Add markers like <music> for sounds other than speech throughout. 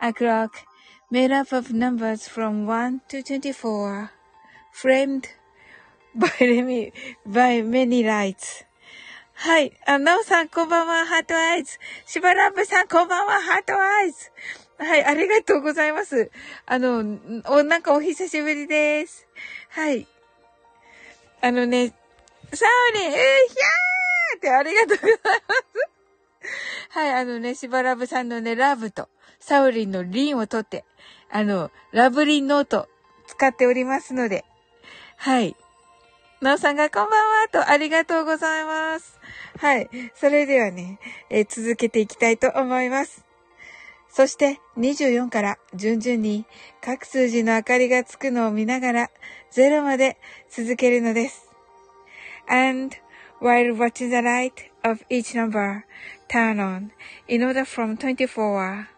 a clock made up of numbers from 1 to 24, framed <laughs> by, by many lights. はい。あ、なおさん、こんばんは、 heart eyes。しばらぶさん、こんばんは、 heart eyes。はい、ありがとうございます。あの、お、なんかお久しぶりです。はい。あのね、サウリン、えー、ひゃーってありがとうございます。はい、あのね、しばらぶさんのね、ラブと、サウリンのリンを取って、あの、ラブリンノート使っておりますので、はい。なおさんがこんばんはとありがとうございます。はい。それではね、えー、続けていきたいと思います。そして24から順々に各数字の明かりがつくのを見ながら0まで続けるのです。And while watching the light of each number turn on in order from 24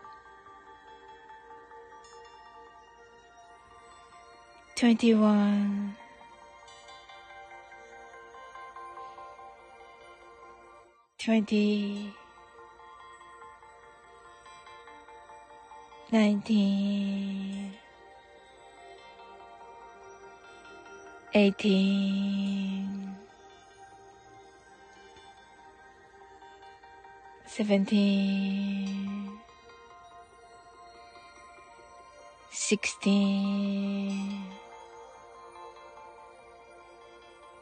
21 20 19 18 17 16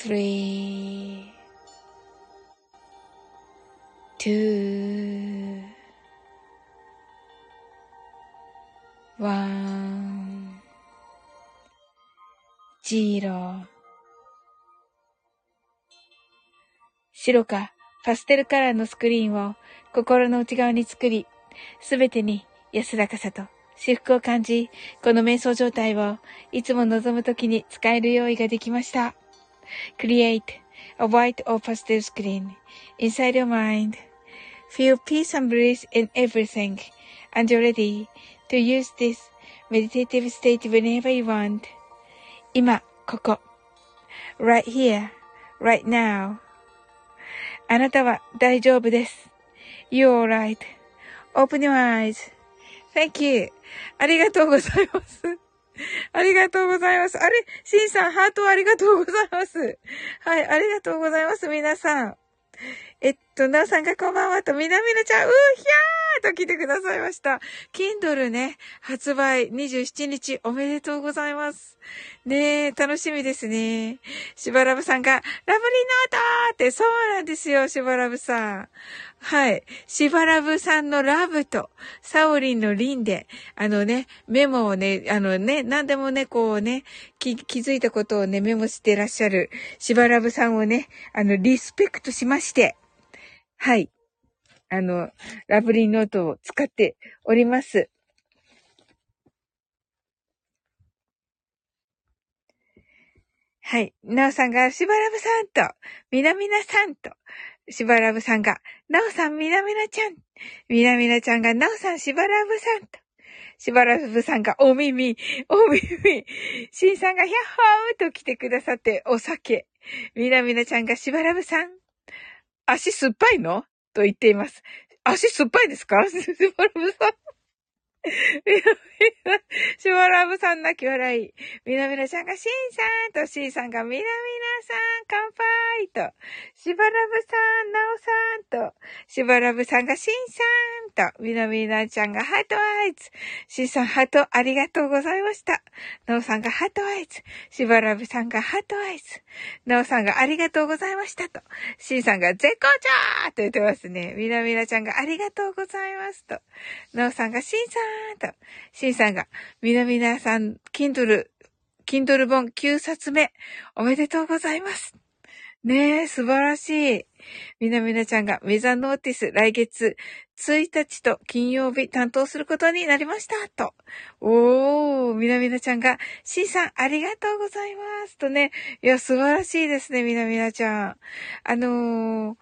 three, two, one, zero 白かパステルカラーのスクリーンを心の内側に作り、すべてに安らかさと至福を感じ、この瞑想状態をいつも望むときに使える用意ができました。Create a white or pastel screen inside your mind. Feel peace and bliss in everything and you're ready to use this meditative state whenever you want. 今、ここ。right here, right now. あなたは大丈夫です。You're alright. Open your eyes. Thank you. ありがとうございます。 ありがとうございます。あれ？シンさん、ハートありがとうございます。はい、ありがとうございます、皆さん。えっと、なおさんがこんばんはと、みなみなちゃん、うーひゃーと来てくださいました。Kindle ね、発売27日おめでとうございます。ねえ、楽しみですね。しばらぶさんが、ラブリーノートって、そうなんですよ、しばらぶさん。はい。しばらぶさんのラブと、サオリンのリンで、あのね、メモをね、あのね、何でもね、こうね、気、気づいたことをね、メモしてらっしゃる、しばらぶさんをね、あの、リスペクトしまして、はい。あの、ラブリーノートを使っております。はい。なおさんが、しばらぶさんと、みなみなさんと、しばらぶさんが、なおさん、みなみなちゃん。みなみなちゃんが、なおさん、しばらぶさんと。しばらぶさんが、お耳、お耳。しんさんが、ひゃっほーと来てくださって、お酒。みなみなちゃんが、しばらぶさん。足酸っぱいの？と言っています。足酸っぱいですか？しばらぶさん。しばらぶさん泣き笑い。みなみなちゃんがしんさんとしんさんがみなみなさん乾杯と。しばらぶさん、なおさんと。しばらぶさんがしんさんと。みなみなちゃんが heart eyes。しんさんハートありがとうございました。なおさんが heart eyes。しばらぶさんが heart eyes。なおさんがありがとうございましたと。しんさんが絶好調と言ってますね。みなみなちゃんがありがとうございますと。なおさんがしんさんと。しんさんが、みなみなさん、Kindle、Kindle 本9冊目、おめでとうございます。ねえ、素晴らしい。みなみなちゃんがメザノーティス来月1日と金曜日担当することになりました。と。おー、みなみなちゃんが、しんさんありがとうございます。とね。いや、素晴らしいですね、みなみなちゃん。あのー、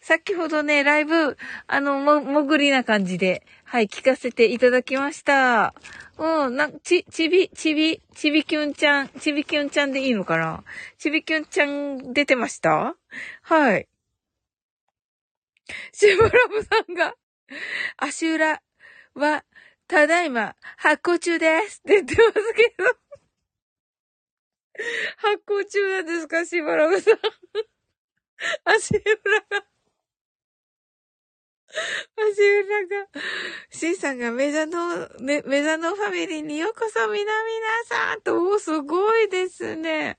先ほどね、ライブ、あの、も、もぐりな感じで、はい、聞かせていただきました。うん、な、ち、ちび、ちび、ちびきゅんちゃん、ちびきゅんちゃんでいいのかな？ちびきゅんちゃん出てました？はい。しぶらぶさんが、足裏は、ただいま、発行中ですって言ってますけど。発行中なんですかしばらぶさん？<laughs> 足裏が。足裏が、シンさんがメザノ、メメザノファミリーにようこそ、みなみなさんと、おすごいですね。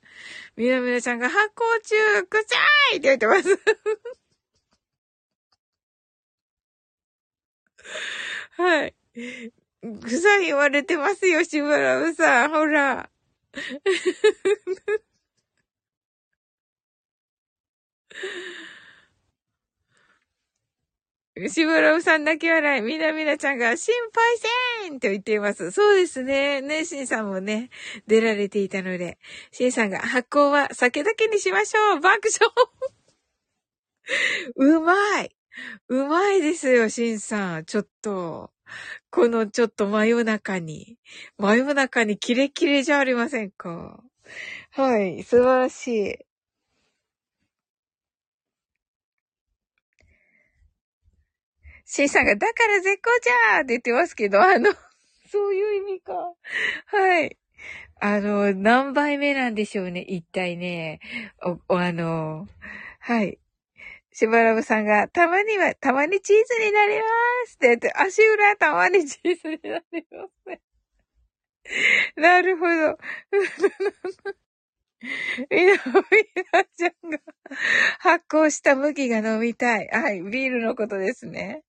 みなみなちゃんが発行中、くちゃーいって言ってます。<laughs> はい。くさい言われてますよ、しばらぶさん。ほら。<laughs> しぶらうさん泣き笑い。みなみなちゃんが心配せーんと言っています。そうですね。ね、しんさんもね、出られていたので。しんさんが発行は酒だけにしましょう爆笑うまいうまいですよ、しんさん。ちょっと。このちょっと真夜中に。真夜中にキレキレじゃありませんか。はい。素晴らしい。シーさんが、だから絶好じゃーって言ってますけど、あの、<laughs> そういう意味か。はい。あの、何倍目なんでしょうね、一体ね。お、おあの、はい。しばらぶさんが、たまには、たまにチーズになりますって言って、足裏たまにチーズになりますね。なるほど。<laughs> みな、みなちゃんが発酵した麦が飲みたい。はい、ビールのことですね。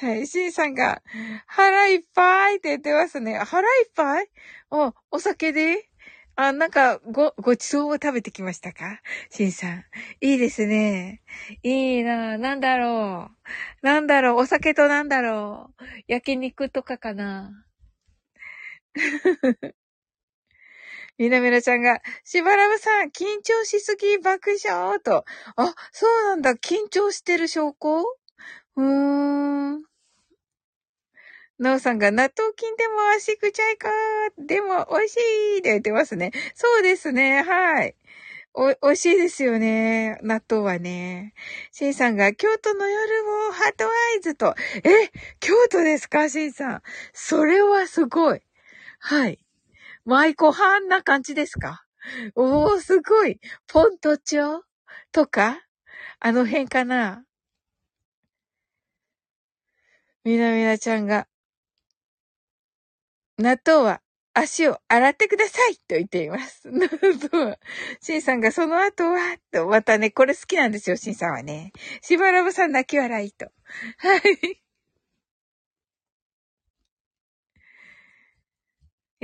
はい、シンさんが腹いっぱいって言ってますね。腹いっぱい？お、お酒で？あ、なんか、ご、ごちそうを食べてきましたか？シンさん。いいですね。いいななんだろう。なんだろう。お酒となんだろう。焼肉とかかな。みなみなちゃんが、しばらぶさん、緊張しすぎ爆笑と。あ、そうなんだ。緊張してる証拠？うーん。なおさんが、納豆菌でも足くちゃいかでも美味しいって言ってますね。そうですね。はい。お、美味しいですよね。納豆はね。シンさんが、京都の夜をハートアイズと。え京都ですか？シンさん。それはすごい。はい。舞妓飯な感じですか？おー、すごい。ポント町とか？あの辺かな？みなみなちゃんが、納豆は足を洗ってくださいと言っています。納豆は。シンさんがその後は、と、またね、これ好きなんですよ、シンさんはね。しばらぶさん泣き笑いと。はい。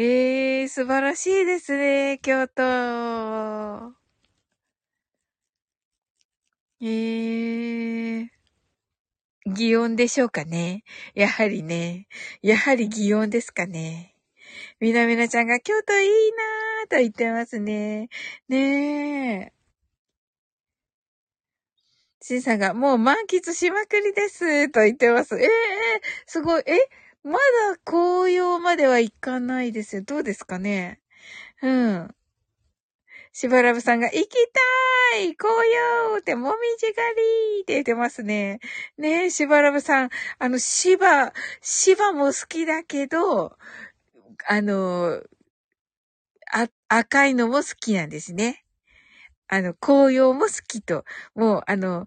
ええ、素晴らしいですね、京都。ええー。擬音でしょうかね。やはりね。やはり擬音ですかね。みなみなちゃんが京都いいなーと言ってますね。ねえ。しんさんがもう満喫しまくりですと言ってます。ええー、すごい。えまだ紅葉までは行かないですよ。どうですかね？うん。しばらぶさんが、行きたい紅葉ってもみじ狩りって言ってますね。ねえ、しばらぶさん。あの、しば、しばも好きだけど、あの、あ、赤いのも好きなんですね。あの、紅葉も好きと、もう、あの、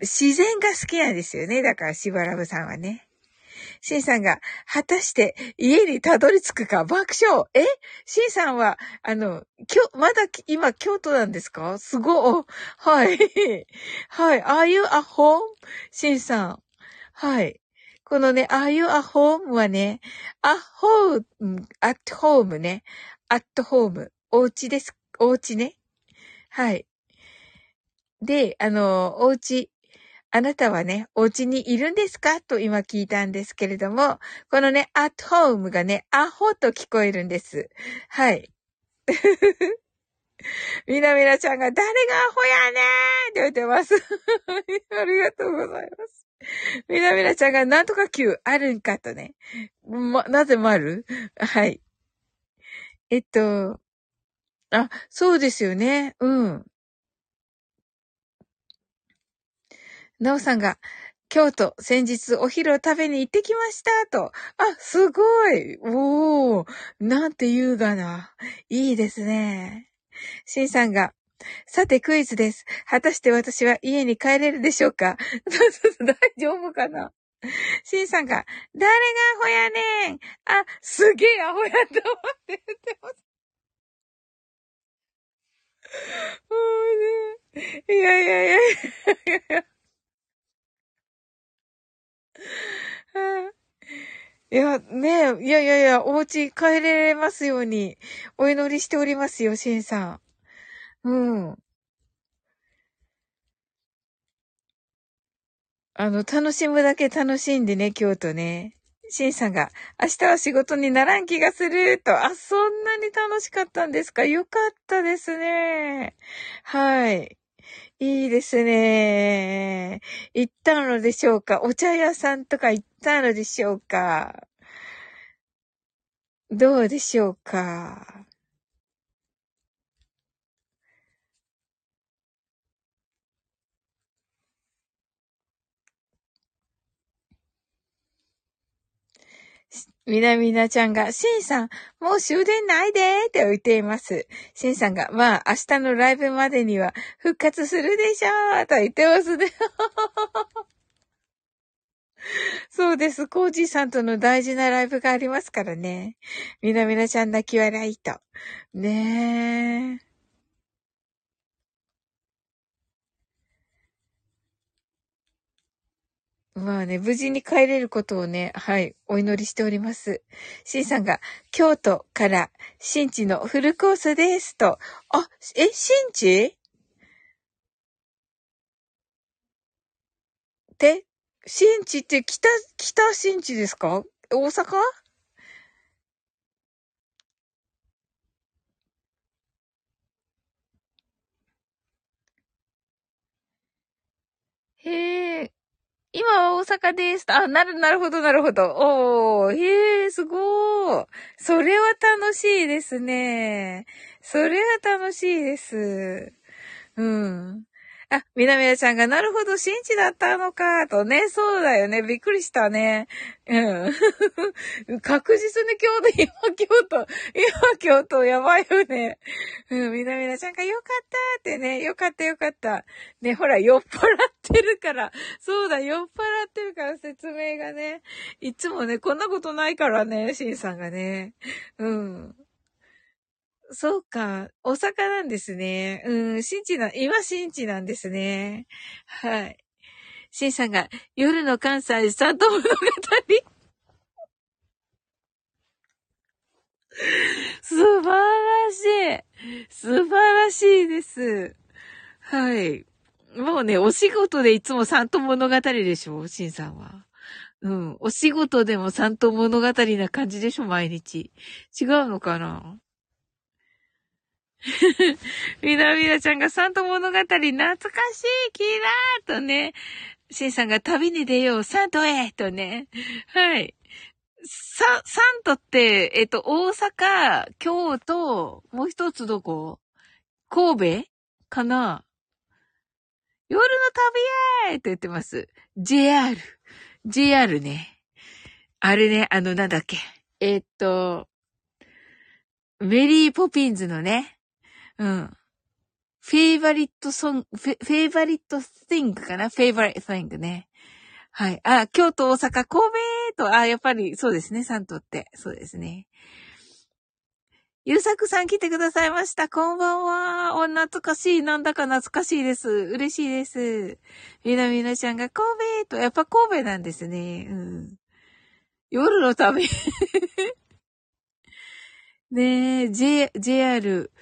自然が好きなんですよね。だから、しばらぶさんはね。シンさんが、果たして家にたどり着くか爆笑え？シンさんは、あの、きょ、まだ今京都なんですか？すごい。はい。<laughs> はい。Are you at home? シンさん。はい。このね、Are you at home? はね、at home, at home ね。at home. お家です。お家ね。はい。で、あの、お家、あなたはね、お家にいるんですか？と今聞いたんですけれども、このね、at home がね、アホと聞こえるんです。はい。<laughs> みなみなちゃんが、誰がアホやねーって言ってます。<laughs> ありがとうございます。みなみなちゃんが、なんとか Q あるんかとね。ま、なぜもある？はい。えっと、あ、そうですよね。うん。なおさんが、京都、先日お昼を食べに行ってきました、と。あ、すごいおー、なんて優雅な。いいですね。シンさんが、さてクイズです。果たして私は家に帰れるでしょうか？<laughs> 大丈夫かな？シンさんが、誰がアホやねん？あ、すげえアホやと思って言ってます。<laughs> いやいやいやいや。いや、<laughs> いやねえ、いやいやいや、お家帰れますように、お祈りしておりますよ、シンさん。うん。あの、楽しむだけ楽しんでね、京都ね。シンさんが、明日は仕事にならん気がする、と。あ、そんなに楽しかったんですか？よかったですね。はい。いいですね。行ったのでしょうか？お茶屋さんとか行ったのでしょうか？どうでしょうか？みなみなちゃんが、しんさん、もう終電ないでーって言っています。しんさんが、まあ、明日のライブまでには復活するでしょーと言ってますね。<laughs> そうです。コージーさんとの大事なライブがありますからね。みなみなちゃん泣き笑いと。ねえ。まあね、無事に帰れることをね、はい、お祈りしております。シンさんが、京都から新地のフルコースですと。あ、え、新地？で、新地って北、北新地ですか？大阪？へえ、今は大阪です。あ、なる、なるほど、なるほど。おー、へえ、すごー。それは楽しいですね。それは楽しいです。うん。あ、みなみなちゃんが、なるほど、新地だったのか、とね、そうだよね、びっくりしたね。うん。<laughs> 確実に京都、今京都、今京都、やばいよね。うん、みなみなちゃんが、よかったってね、よかったよかった。ね、ほら、酔っ払ってるから、そうだ、酔っ払ってるから説明がね、いつもね、こんなことないからね、しんさんがね。うん。そうか。大阪なんですね。うん、新地な、今新地なんですね。はい。新さんが、夜の関西三都物語。<laughs> 素晴らしい。素晴らしいです。はい。もうね、お仕事でいつも三都物語でしょ新さんは。うん。お仕事でも三都物語な感じでしょ毎日。違うのかな？<laughs> みなみなちゃんがサント物語懐かしいキラーとね、シンさんが旅に出よう、サントへとね。はい。三、三都って、えっと、大阪、京都、もう一つどこ？神戸かな？夜の旅へって言ってます。JR。JR ね。あれね、あの、なんだっけ。えっと、メリーポピンズのね、うん。 favorite song、フェ favorite things かな？ favorite things ね。はい。あ、京都、大阪、神戸と、あ、やっぱりそうですね、サントって。そうですね。ゆうさくさん来てくださいました。こんばんは。お、懐かしい。なんだか懐かしいです。嬉しいです。みなみなちゃんが神戸と、やっぱ神戸なんですね。うん。夜の旅 <laughs> ねえ、J、JR、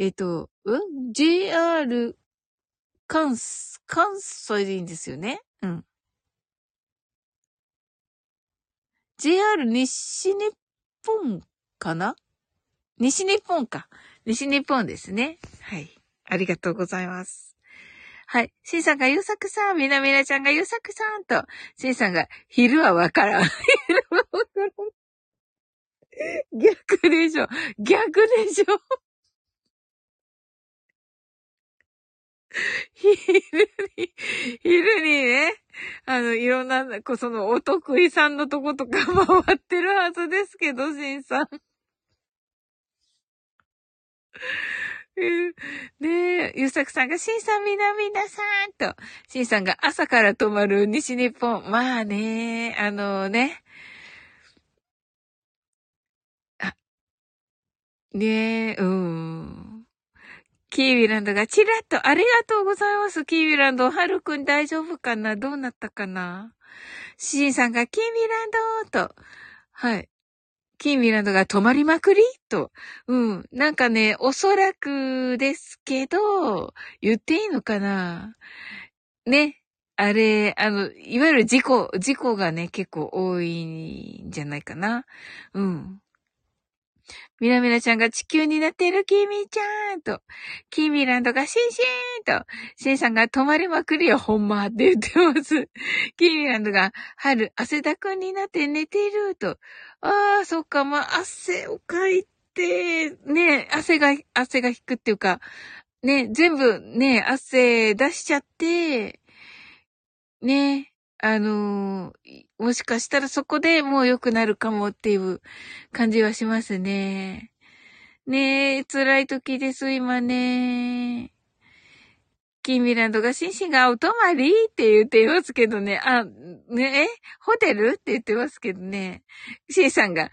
えっ、ー、と、ん ?JR 関、関西でいいんですよね？うん。JR 西日本かな？西日本か。西日本ですね。はい。ありがとうございます。はい。シンさんがゆうさくさん、みなみなちゃんがゆうさくさんと、シンさんが昼はわからん。昼はわからん。逆でしょ。逆でしょ。<laughs> 昼に、昼にね、あの、いろんな、こその、お得意さんのとことか <laughs> 回ってるはずですけど、しんさん。ねえ、ゆさくさんが、しんさんみなみなさんと、しんさんが朝から泊まる西日本。まあね、あのね。あ、ねえ、うん。キーウィランドがチラッと、ありがとうございます。キーウィランド、はるくん大丈夫かな？どうなったかな？シジンさんがキーウィランドと、はい。キーウィランドが止まりまくりと。うん。なんかね、おそらくですけど、言っていいのかな？ね。あれ、あの、いわゆる事故、事故がね、結構多いんじゃないかな？うん。みなみなちゃんが地球になっているキミちゃんと、キーミランドがシンシーンと、シンさんが止まりまくりよ、ほんまって言ってます。キーミランドが春、汗だくになって寝てると、ああ、そっか、まあ、汗をかいて、ね、汗が、汗が引くっていうか、ね、全部ね、汗出しちゃって、ね、あのー、もしかしたらそこでもう良くなるかもっていう感じはしますね。ねえ、辛い時です、今ね。キーミランドがシンシンがお泊まりって言ってますけどね。あ、ねえホテルって言ってますけどね。シンさんが、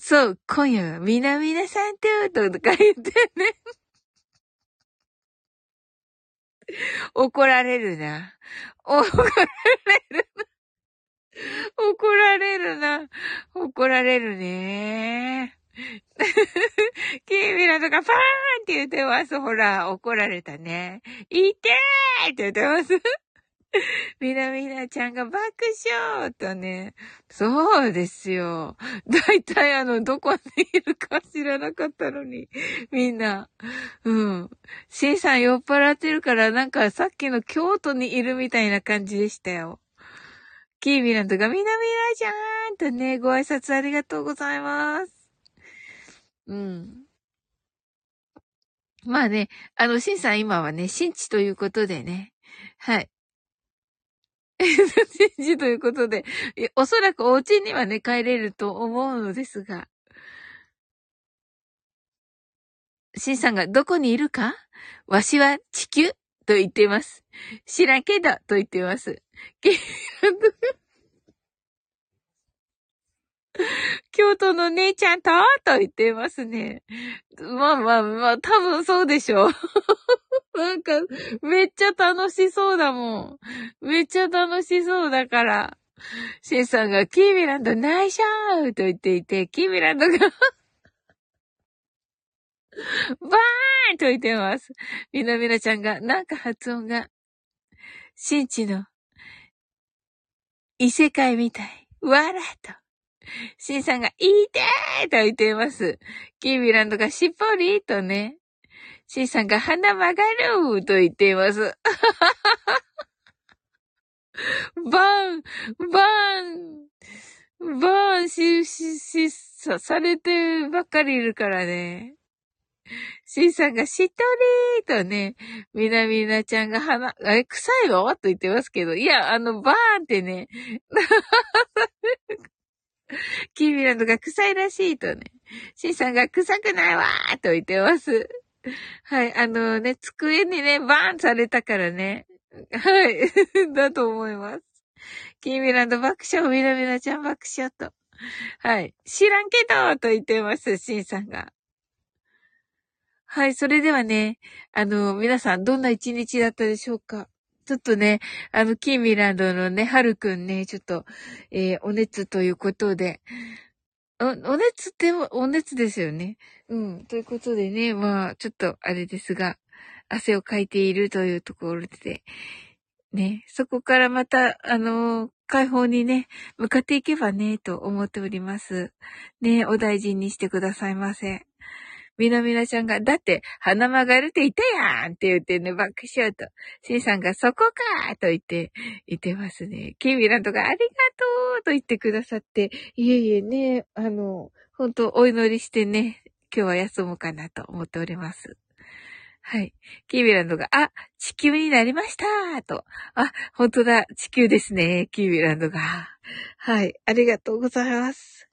そう、今夜はみなみなさんと、とか言ってね。怒られるな。怒られるな。怒られるな。怒られるね。<laughs> キーミラとかパーンって言ってます。ほら、怒られたね。いてーって言ってます。<laughs> みなみなちゃんが爆笑とね。そうですよ。だいたいあの、どこにいるか知らなかったのに。みんな。うん。シンさん酔っ払ってるから、なんかさっきの京都にいるみたいな感じでしたよ。キーミランドがみなみなちゃんとね、ご挨拶ありがとうございます。うん。まあね、あの、シンさん今はね、新地ということでね。はい。<laughs> 新地ということで、おそらくお家にはね、帰れると思うのですが。シンさんがどこにいるか？わしは地球？と言っています。知らんけどと言っています。<laughs> 京都の姉ちゃんと？と言ってますね。まあまあまあ、多分そうでしょう。<laughs> なんか、めっちゃ楽しそうだもん。めっちゃ楽しそうだから。シンさんが、キーミランドナイシャーと言っていて、キーミランドが <laughs> バーンと言ってます。みなみなちゃんが、なんか発音が、新地の異世界みたい。わらと。シンさんが、いいてーと言っています。キービランドがしっぽりとね。シンさんが鼻曲がると言っています。<laughs> バン、バン、バンし、し、し、さ、されてばっかりいるからね。シンさんがしっとりーとね、みなみなちゃんが鼻、あれ、臭いのと言ってますけど、いや、あの、バーンってね、<laughs> キーミランドが臭いらしいとね。シンさんが臭くないわーと言ってます。はい、あのね、机にね、バーンされたからね。はい、<laughs> だと思います。キーミランド爆笑、ミラミラちゃん爆笑と。はい。知らんけどと言ってます、シンさんが。はい、それではね、あの、皆さんどんな一日だったでしょうか？ちょっとね、あの、キーミランドのね、はるくんね、ちょっと、えー、お熱ということで、お、お熱ってお熱ですよね。うん。ということでね、まあ、ちょっとあれですが、汗をかいているというところで、ね、そこからまた、あの解放にね、向かっていけばね、と思っております。ね、お大事にしてくださいませ。みなみなちゃんが、だって、花曲がるって言ったやんって言ってね、爆笑と。シンさんが、そこかと言って、言ってますね。キーミランとか、ありがとうと言ってくださって、いえいえね、あの、本当お祈りしてね、今日は休もうかなと思っております。はい。キーミランドが、あ、地球になりましたと。あ、本当だ、地球ですね、キーミランドが。はい。ありがとうございます。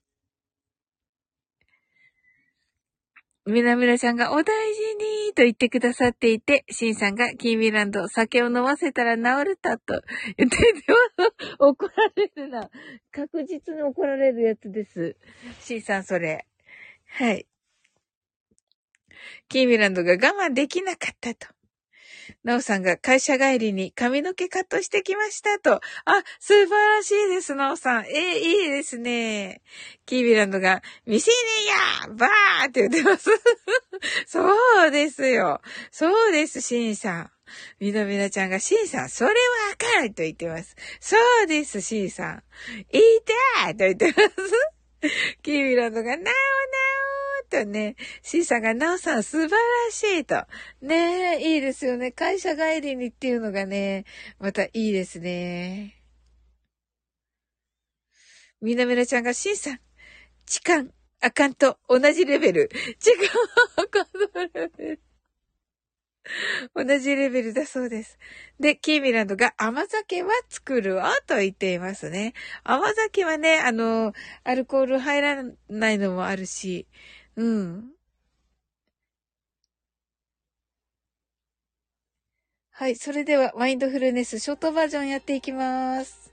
みなみなちゃんがお大事にと言ってくださっていて、シンさんがキーミランド酒を飲ませたら治るたと言ってて、<laughs> 怒られるな。確実に怒られるやつです。シンさんそれ。はい。キーミランドが我慢できなかったと。なおさんが会社帰りに髪の毛カットしてきましたと。あ、素晴らしいです、なおさん。えー、いいですね。キービランドが、未成年やバーって言ってます。<laughs> そうですよ。そうです、シンさん。みなみなちゃんが、シンさん、それはあかんと言ってます。そうです、シンさん。いたと言ってます。キービランドが、なおなおとね、シーさんが、なおさん素晴らしいと。ねえ、いいですよね。会社帰りにっていうのがね、またいいですね。みなみなちゃんが、シーさん、痴漢、あかんと同じレベル。痴漢、あかんとレベル。同じレベルだそうです。で、キーミランドが甘酒は作るわと言っていますね。甘酒はね、あの、アルコール入らないのもあるし、うん。はい。それでは、マインドフルネスショートバージョンやっていきます。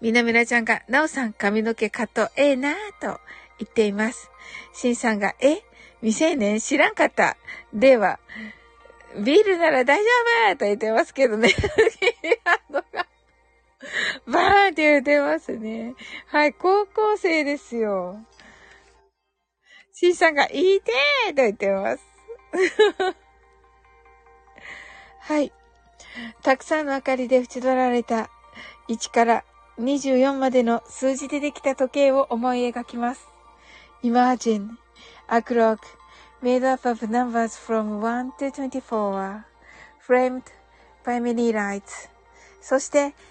みなみなちゃんが、なおさん髪の毛カットええなぁと言っています。しんさんが、え未成年知らんかった。では、ビールなら大丈夫と言ってますけどね。<laughs> <laughs> バーンって言ってますね。はい、高校生ですよ。C さんが、いいてーと言ってます。<laughs> はい。たくさんの明かりで縁取られた1から24までの数字でできた時計を思い描きます。Imagine a clock made up of numbers from 1 to 24 framed by many lights そして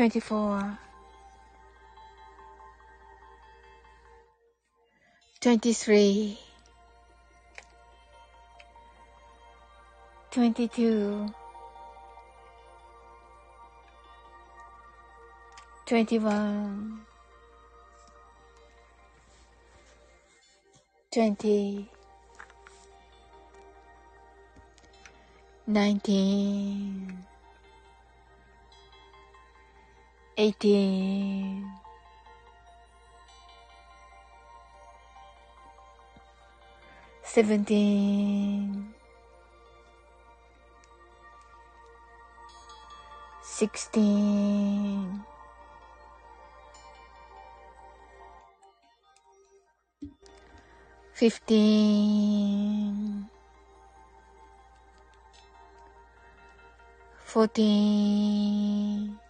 24 23 22 21 20 19 18 17 16 15 14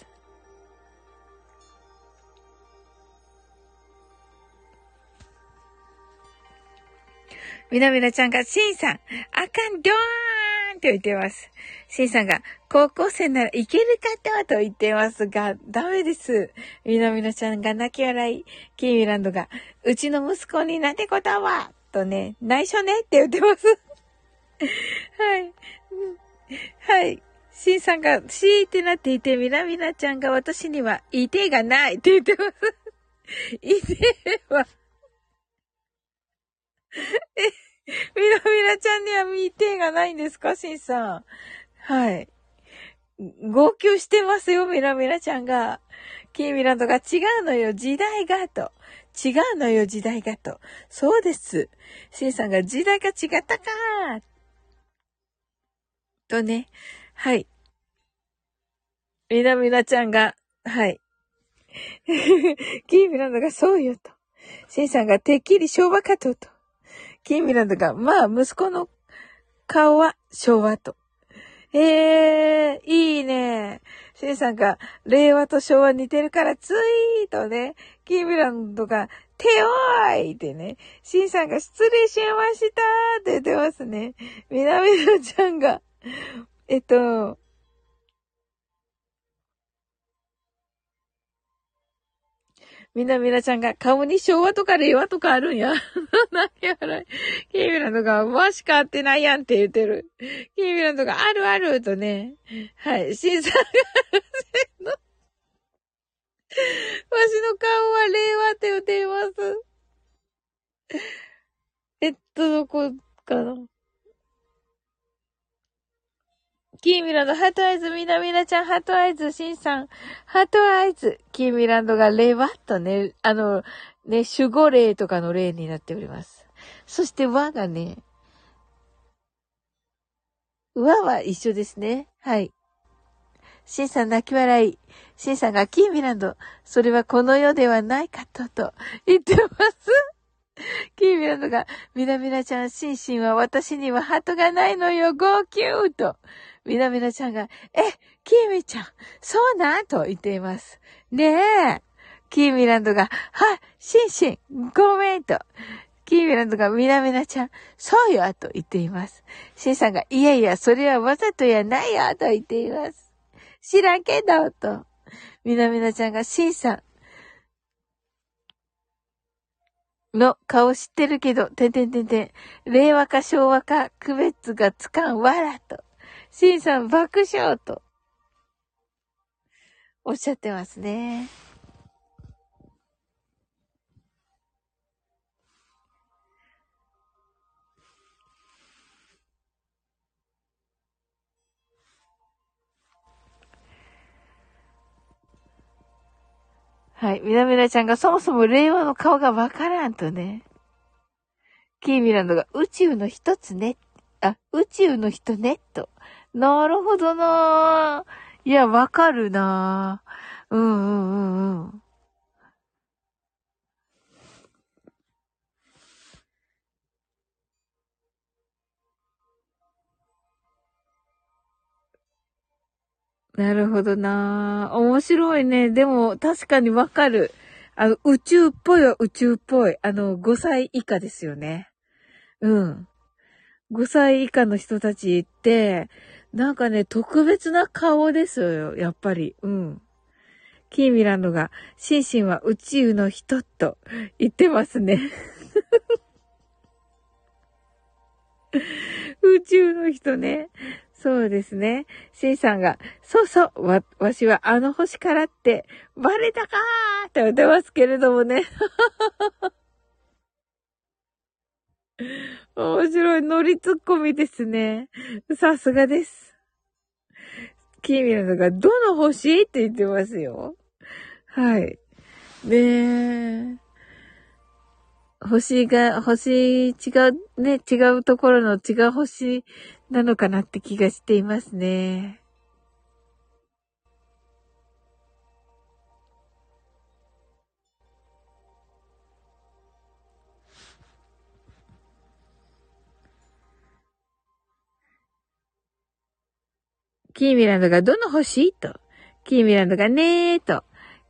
みなみなちゃんが、しんさん、あかん、ドーンと言ってます。しんさんが、高校生ならいけるかとと言ってますが、ダメです。みなみなちゃんが泣き笑い。キーミランドが、うちの息子になんてことはとね、内緒ねって言ってます。はい。はい。しんさんが、しーってなっていて、みなみなちゃんが私には、いてがないって言ってます。いては、<laughs> え、みなみなちゃんには見てがないんですかしんさん。はい。号泣してますよ、ミラミラちゃんが。キーミランドが違うのよ、時代がと。違うのよ、時代がと。そうです。シンさんが時代が違ったかとね。はい。ミラミラちゃんが、はい。キーミランドがそうよと。シンさんがてっきり昭和かとと。キーミランドが、まあ、息子の顔は昭和と。ええー、いいね。シンさんが、令和と昭和似てるからツイートね。キーミランドが、手おーいってね。シンさんが失礼しましたって言ってますね。みなみなちゃんが、えっと、みなみなちゃんが顔に昭和とか令和とかあるんや。何やら、ケイミランドが、わしか合ってないやんって言ってる。ケイミランドが、あるあるとね。はい、シンさんが、<laughs> わしの顔は令和って言っています。えっと、どこかな？キーミランド、ハートアイズ、みなみなちゃん、ハートアイズ、シンさん、ハートアイズ、キーミランドがレバッとね、あの、ね、守護霊とかの霊になっております。そして和がね、和は一緒ですね。はい。シンさん泣き笑い。シンさんがキーミランド、それはこの世ではないかと、と言ってます。キーミランドが、みなみなちゃん、シンシンは私にはハトがないのよ、号泣と。みなみなちゃんが、え、キーミちゃん、そうなん？と言っています。ねえ。キーミランドが、はい、シンシン、ごめんと。キーミランドが、みなみなちゃん、そうよと言っています。シンさんが、いやいや、それはわざとやないよと言っています。知らんけど、と。みなみなちゃんが、シンさん、の顔知ってるけど、てんてんてんてん。令和か昭和か区別がつかんわらと。シンさん爆笑と。おっしゃってますね。はい。みなみなちゃんがそもそも令和の顔がわからんとね。キーミランドが宇宙の一つね。あ、宇宙の人ね、と。なるほどなぁ。いや、わかるなぁ。うんうんうんうん。なるほどな面白いね。でも、確かにわかる。あの、宇宙っぽいは宇宙っぽい。あの、5歳以下ですよね。うん。5歳以下の人たちって、なんかね、特別な顔ですよ、やっぱり。うん。キーミランドが、シンシンは宇宙の人と言ってますね。<laughs> 宇宙の人ね。そうですね。シンさんが、そうそう、わ、わしはあの星からって、バレたかーって言ってますけれどもね。<laughs> 面白い、ノリツッコミですね。さすがです。キーミラのが、どの星？って言ってますよ。はい。ねえ。星が、星、違う、ね、違うところの違う星なのかなって気がしていますね。キーミランドがどの星？と。キーミランドがねーと。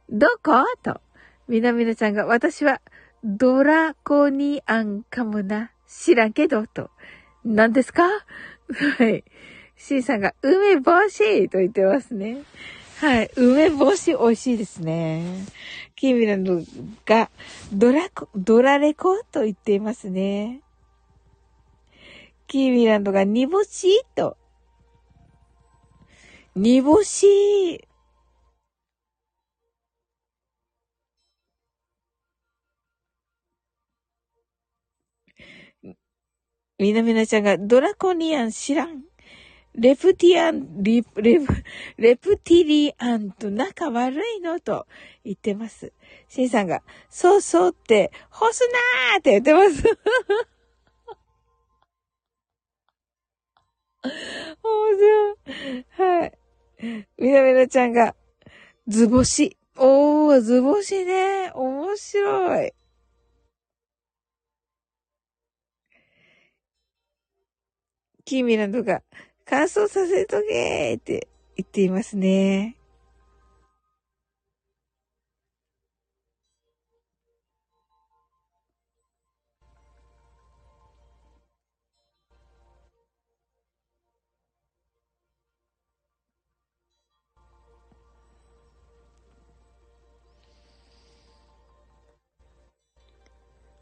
どこ？と。みなみなちゃんが私はドラコニアンかもな。知らんけど、と。何ですか？はい。C さんが、梅干しと言ってますね。はい。梅干し美味しいですね。キーミランドが、ドラコ、ドラレコと言っていますね。キーミランドが煮干しと。煮干しみなみなちゃんがドラコニアン知らん？レプティアン、リレプ、レプティリアンと仲悪いの？と言ってます。シンさんが、そうそうって、干すなーって言ってます。面白い。はい。みなみなちゃんが、図星。おー、図星ね。面白い。キーミランドが乾燥させとけーって言っていますね。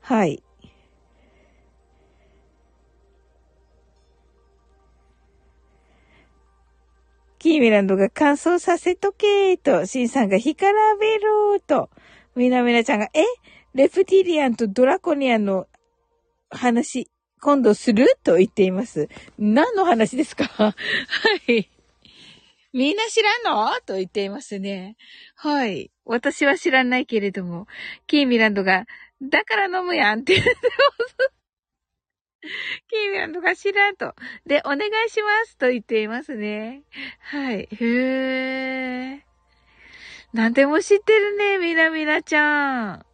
はい。キーミランドが乾燥させとけーと、シンさんが干からべろーと、ミナミナちゃんが、え？レプティリアンとドラコニアンの話、今度する？と言っています。何の話ですか？<laughs> はい。みんな知らんの？と言っていますね。はい。私は知らないけれども、キーミランドが、だから飲むやんって言ってます。<laughs> キーミンドが知らんと。で、お願いしますと言っていますね。はい。へー。なんでも知ってるね、みなみなちゃん。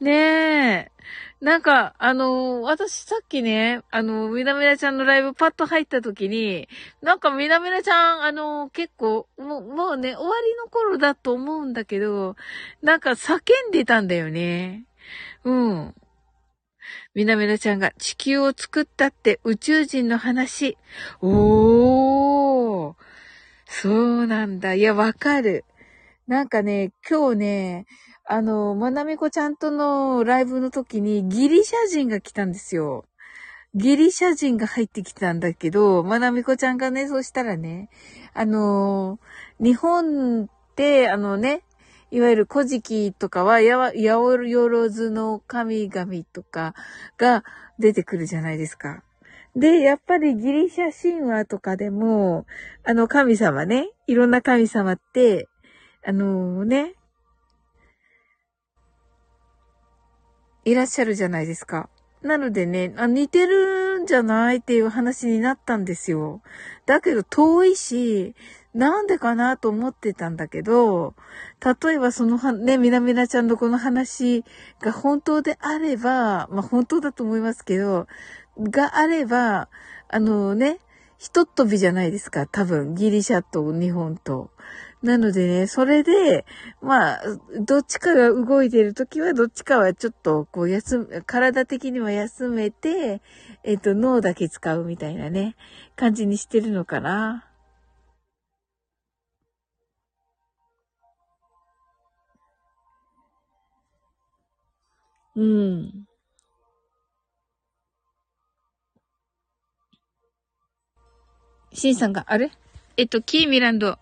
ねえ。なんか、あのー、私さっきね、あのー、みなみなちゃんのライブパッと入った時に、なんかみなみなちゃん、あのー、結構、もう、もうね、終わりの頃だと思うんだけど、なんか叫んでたんだよね。うん。みなみなちゃんが地球を作ったって宇宙人の話。おー。そうなんだ。いや、わかる。なんかね、今日ね、あの、まなみこちゃんとのライブの時にギリシャ人が来たんですよ。ギリシャ人が入ってきたんだけど、まなみこちゃんがね、そしたらね、あの、日本って、あのね、いわゆる古事記とかは、やわ、やおろずの神々とかが出てくるじゃないですか。で、やっぱりギリシャ神話とかでも、あの神様ね、いろんな神様って、あのー、ね、いらっしゃるじゃないですか。なのでね、あ似てるんじゃないっていう話になったんですよ。だけど遠いし、なんでかなと思ってたんだけど、例えばそのは、ね、みなみなちゃんのこの話が本当であれば、まあ本当だと思いますけど、があれば、あのね、ひとっ飛びじゃないですか、多分。ギリシャと日本と。なのでね、それで、まあ、どっちかが動いてるときは、どっちかはちょっと、こう、休む、体的には休めて、えっ、と、脳だけ使うみたいなね、感じにしてるのかな。うん。シンさんが、あれ？えっと、キーミランド、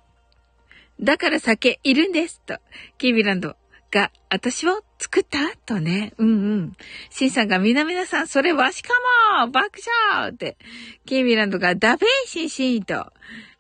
だから酒いるんですと、キービランドが私を作った？とね。うんうん。シンさんがみなみなさん、それわしかも爆笑って。キービランドがダベーシンシンと。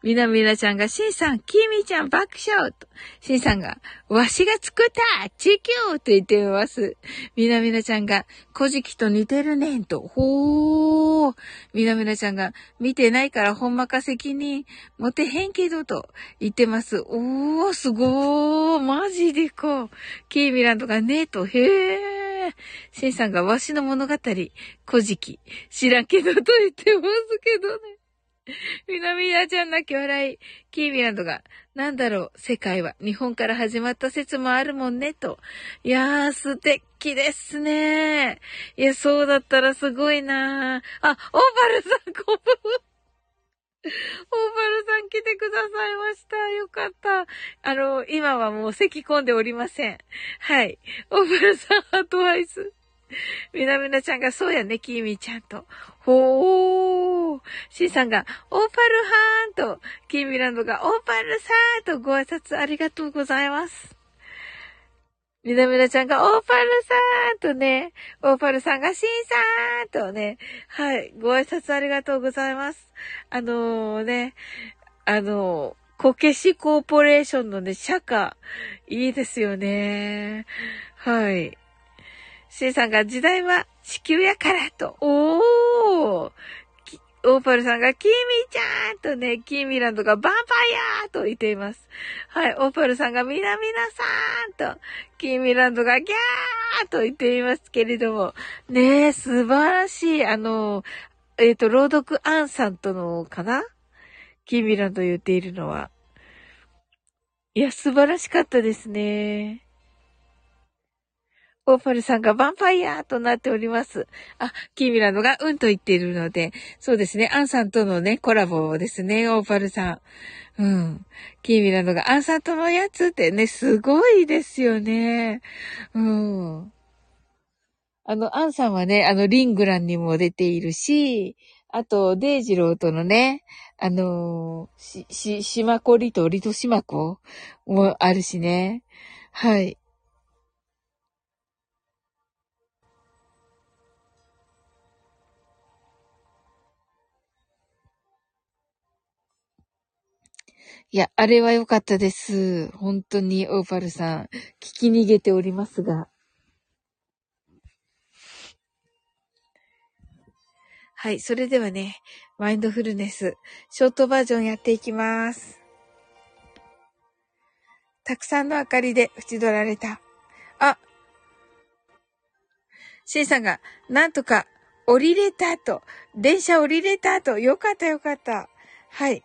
みなみなちゃんが、しんさん、きみちゃん爆笑と、しんさんが、わしが作った地球と言ってます。みなみなちゃんが、古事記と似てるねんと、ほー。みなみなちゃんが、見てないからほんまか責任持てへんけどと言ってます。おー、すごー。マジでか。キーミランドがねと、へー。シンさんがわしの物語、古事記、知らんけどと言ってますけどね。みなみなちゃん泣き笑い。キーミランドが、なんだろう、世界は日本から始まった説もあるもんね、と。いやー、素敵ですね。いや、そうだったらすごいなあ、オーバルさん、こんばんは。<laughs> オーバルさん来てくださいました。よかった。あの、今はもう咳込んでおりません。はい。オーバルさん、 heart eyes。<laughs> みなみなちゃんが、そうやね、きみちゃんと。ほー。シンさんが、オーパルさーんと、キーミランドが、オーパルサーとご挨拶ありがとうございます。みなみなちゃんが、オーパルさーとね、オーパルさんが、シーさーとね、はい、ご挨拶ありがとうございます。あのー、ね、あのー、こけしコーポレーションのね、釈迦、いいですよね。はい。シンさんが時代は地球やからと。おーオーパルさんが、キーミちゃんとね、キーミランドがバンパイアーと言っています。はい、オーパルさんがみなみなさんと、キーミランドがギャーと言っていますけれども、ねえ、素晴らしい、あの、えっ、ー、と、朗読アンさんとのかな？キーミランド言っているのは。いや、素晴らしかったですね。オーパルさんがヴァンパイアとなっております。あ、キーミランドがうんと言っているので、そうですね、アンさんとのね、コラボですね、オーパルさん。うん。キーミランドがアンさんとのやつってね、すごいですよね。うん。あの、アンさんはね、あの、リングランにも出ているし、あと、デイジローとのね、あのし、し、しまこりとりとしまこもあるしね。はい。いや、あれは良かったです。本当に、オーパルさん。聞き逃げておりますが。はい、それではね、マインドフルネス、ショートバージョンやっていきます。たくさんの明かりで縁取られた。あ、シンさんが、なんとか、降りれたと、電車降りれたと、よかったよかった。はい。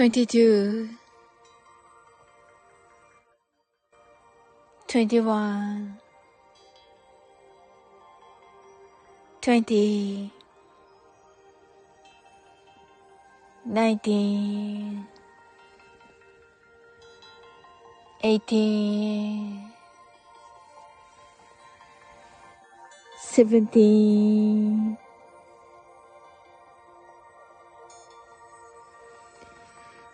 22 21 20 19 18 17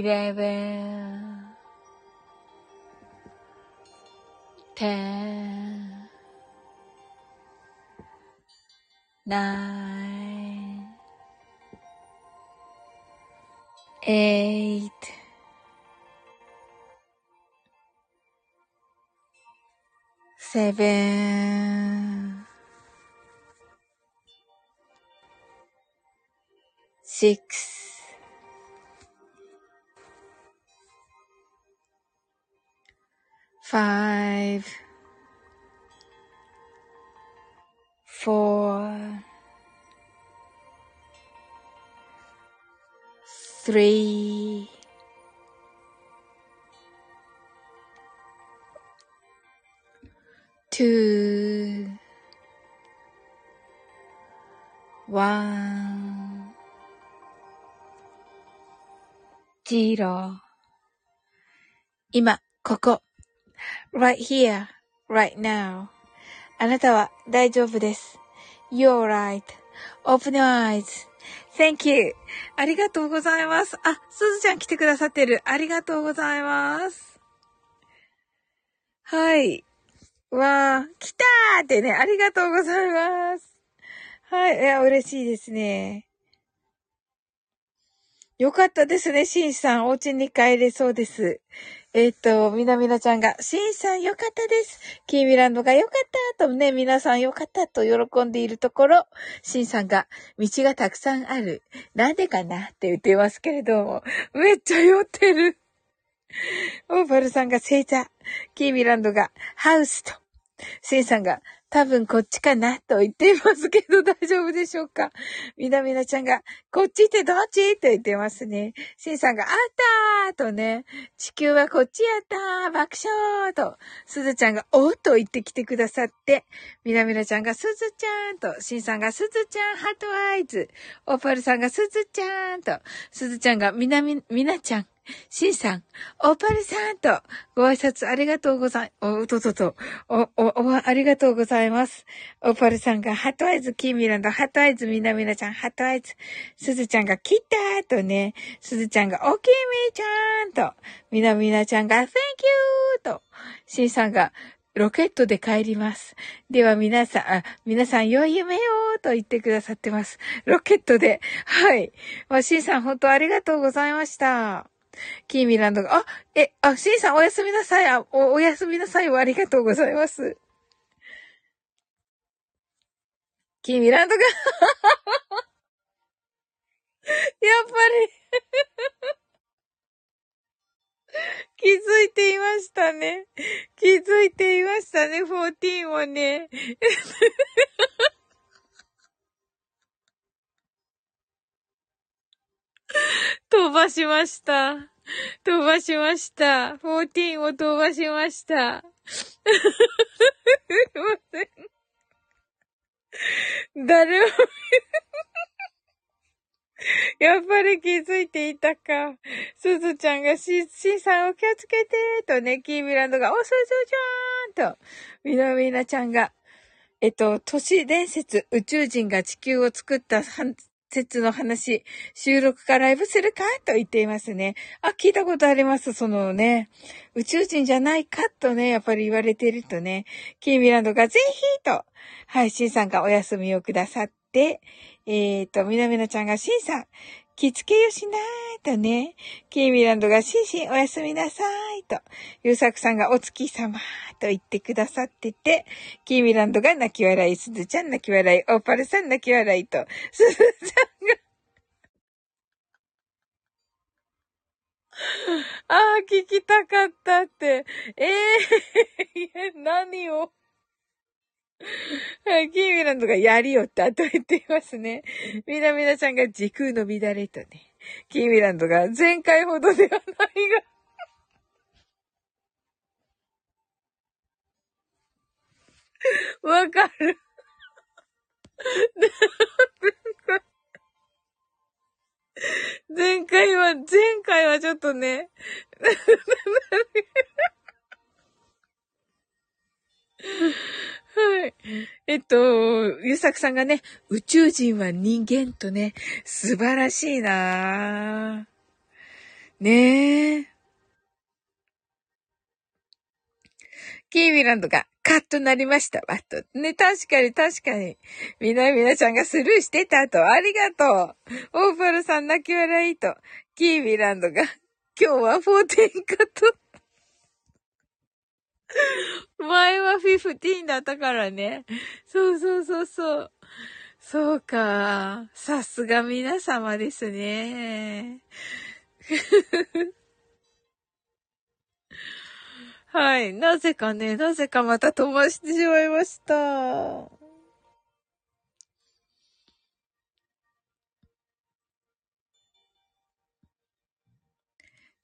11 10 nine, eight, seven, six, five, four, three, two, one, zero 今、ここ。Right here, right now. あなたは大丈夫です。You're right.Open your eyes.Thank you. ありがとうございます。あ、すずちゃん来てくださってる。ありがとうございます。はい。わー、来たーってね、ありがとうございます。はい。いや、嬉しいですね。よかったですね、シンさん。お家に帰れそうです。えっ、と、みなみなちゃんが、シンさんよかったです。キーミランドがよかったとね、皆さんよかったと喜んでいるところ、シンさんが、道がたくさんある。なんでかなって言ってますけれども、めっちゃ酔ってる。オーバルさんが星座、キーミランドがハウスと、シンさんが多分こっちかなと言っていますけど大丈夫でしょうか <laughs> みなみなちゃんが、こっちってどっちと言ってますね。シンさんが、あったーとね、地球はこっちやったー爆笑と、すずちゃんが、おっと言ってきてくださって、みなみなちゃんが、すずちゃんと、シンさんが、すずちゃんハートアイズ、オパルさんが、すずちゃんと、すずちゃんが、みなみ、みなちゃん、シンさん、オパルさんと、ご挨拶ありがとうござい、お、ととと、お、お、お、ありがとうございます。オパルさんが、ハトアイズ、キーミランド、ハトアイズ、みなみなちゃん、ハトアイズ、すずちゃんが、来たとね、すずちゃんが、おきみちゃんと、みなみなちゃんが、Thank you! と、シンさんが、ロケットで帰ります。では皆さん、あ、皆さん良い夢をと言ってくださってます。ロケットで。はい。まあ、シンさん本当ありがとうございました。キーミランドが、あ、え、あ、シンさんおやすみなさい。あ、お、おやすみなさい。ありがとうございます。キーミランドが <laughs> やっぱり <laughs> 気づいていましたね。気づいていましたね、14もね。<laughs> 飛ばしました。飛ばしました。14を飛ばしました。すいません。誰 <laughs> もやっぱり気づいていたか。すずちゃんがし、しんさんを気をつけてとね、キーミランドが、おすずちゃんと、みなみなちゃんが、えっと、都市伝説、宇宙人が地球を作った説の話、収録かライブするかと言っていますね。あ、聞いたことあります。そのね、宇宙人じゃないかとね、やっぱり言われてるとね、キーミランドがぜひと、はい、シンさんがお休みをくださって、えっ、ー、と、みなみなちゃんがシンさん、着付けよしなーとね、キーミランドがシンシンおやすみなさいと、ゆうさくさんがお月様と言ってくださってて、キーミランドが泣き笑い、すずちゃん泣き笑い、オーパルさん泣き笑いと、すずちゃんが。ああ、聞きたかったって。ええー、何を？はい、キーミランドがやりよって後言っていますね。みなみなちゃんが時空の乱れとね。キーミランドが前回ほどではないが。わかる。前回は、前回はちょっとね。はい。えっと、ゆうさくさんがね、宇宙人は人間とね、素晴らしいなねえ。キーミランドがカットなりましたわ、と。ね、確かに確かに。みなみなちゃんがスルーしてたと。ありがとう。オーパルさん泣き笑いと。キーミランドが、今日は14カット。前は15だったからね。そうそうそうそう。そうか。さすが皆様ですね。<laughs> はい。なぜかね、なぜかまた飛ばしてしまいました。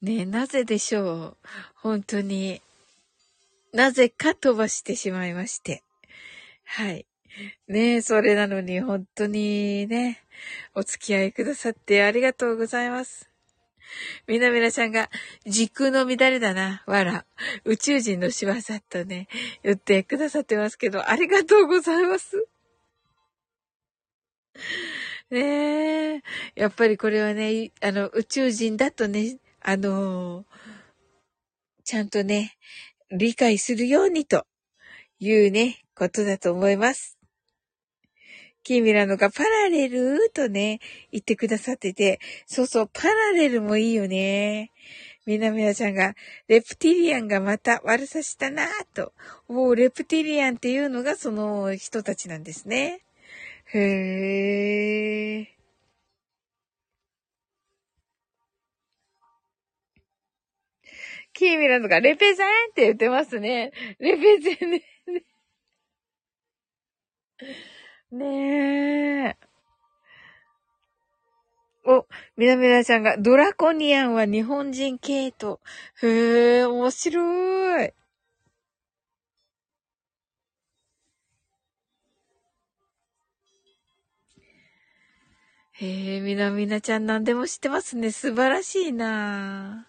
ねえ、なぜでしょう？本当に。なぜか飛ばしてしまいまして。はい。ねえ、それなのに本当にね、お付き合いくださってありがとうございます。みなみなちゃんが、時空の乱れだな、わら。宇宙人の仕業とね、言ってくださってますけど、ありがとうございます。ねえ、やっぱりこれはね、あの、宇宙人だとね、あのちゃんとね、理解するようにというね、ことだと思います。キーミラノがパラレルとね、言ってくださってて、そうそう、パラレルもいいよね。みなみなちゃんが、レプティリアンがまた悪さしたなぁと。もうレプティリアンっていうのがその人たちなんですね。へー。キーミランドがレペゼンって言ってますね。レペゼンね。ねえ。お、みなみなちゃんが、ドラコニアンは日本人系と。へえ、面白い。へえ、みなみなちゃん何でも知ってますね。素晴らしいな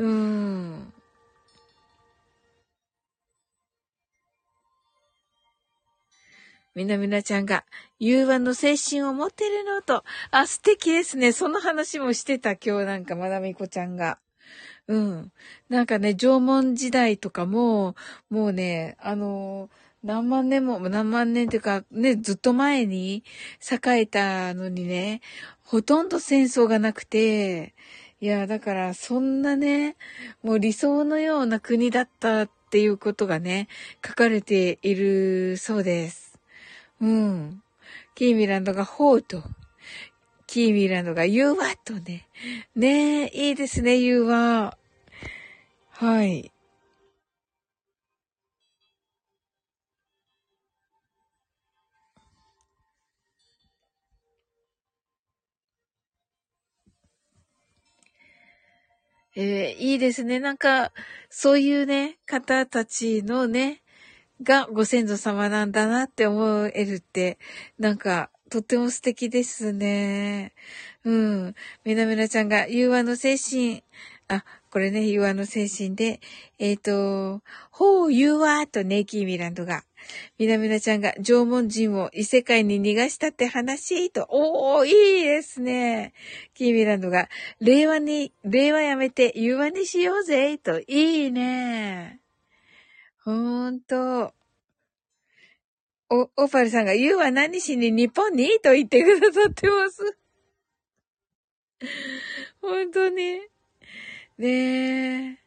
うん。みなみなちゃんが、融和の精神を持ってるのと、あ、素敵ですね。その話もしてた、今日なんか、まなみこちゃんが。うん。なんかね、縄文時代とかも、もうね、あの何万年も、何万年っていうか、ね、ずっと前に栄えたのにね、ほとんど戦争がなくて、いや、だから、そんなね、もう理想のような国だったっていうことがね、書かれているそうです。うん。キーミランドがホーと、キーミランドがユーワとね。ねえ、いいですね、ユーワ。はい。えー、いいですね。なんか、そういうね、方たちのね、がご先祖様なんだなって思えるって、なんか、とっても素敵ですね。うん。みなみなちゃんが、融和の精神、あ、これね、融和の精神で、えっ、ー、と、ほう、融和とネイキーミランドが、みなみなちゃんが縄文人を異世界に逃がしたって話と、おー、いいですね。キーミランドが、令和に、令和やめて融和にしようぜと、いいね。ほんと。お、オパルさんが、ユーは何しに日本に？と言ってくださってます。<laughs> 本当に。ねえ。